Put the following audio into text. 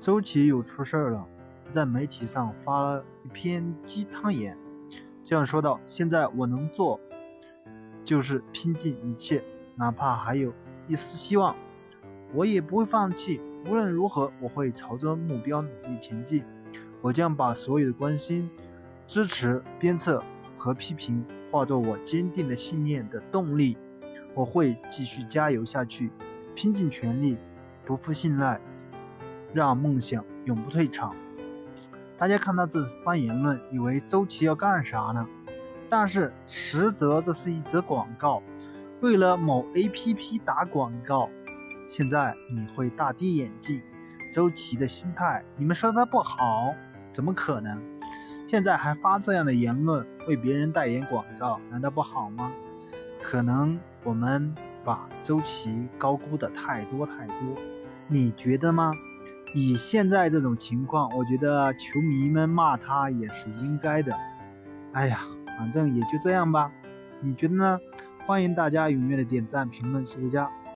周琦又出事儿了，在媒体上发了一篇鸡汤言，这样说道：“现在我能做，就是拼尽一切，哪怕还有一丝希望，我也不会放弃。无论如何，我会朝着目标努力前进。我将把所有的关心、支持、鞭策和批评化作我坚定的信念的动力。我会继续加油下去，拼尽全力，不负信赖。”让梦想永不退场。大家看到这番言论，以为周琦要干啥呢？但是实则这是一则广告，为了某 APP 打广告。现在你会大跌眼镜，周琦的心态，你们说他不好？怎么可能？现在还发这样的言论，为别人代言广告，难道不好吗？可能我们把周琦高估的太多太多，你觉得吗？以现在这种情况，我觉得球迷们骂他也是应该的。哎呀，反正也就这样吧。你觉得呢？欢迎大家踊跃的点赞评论，谢谢大家。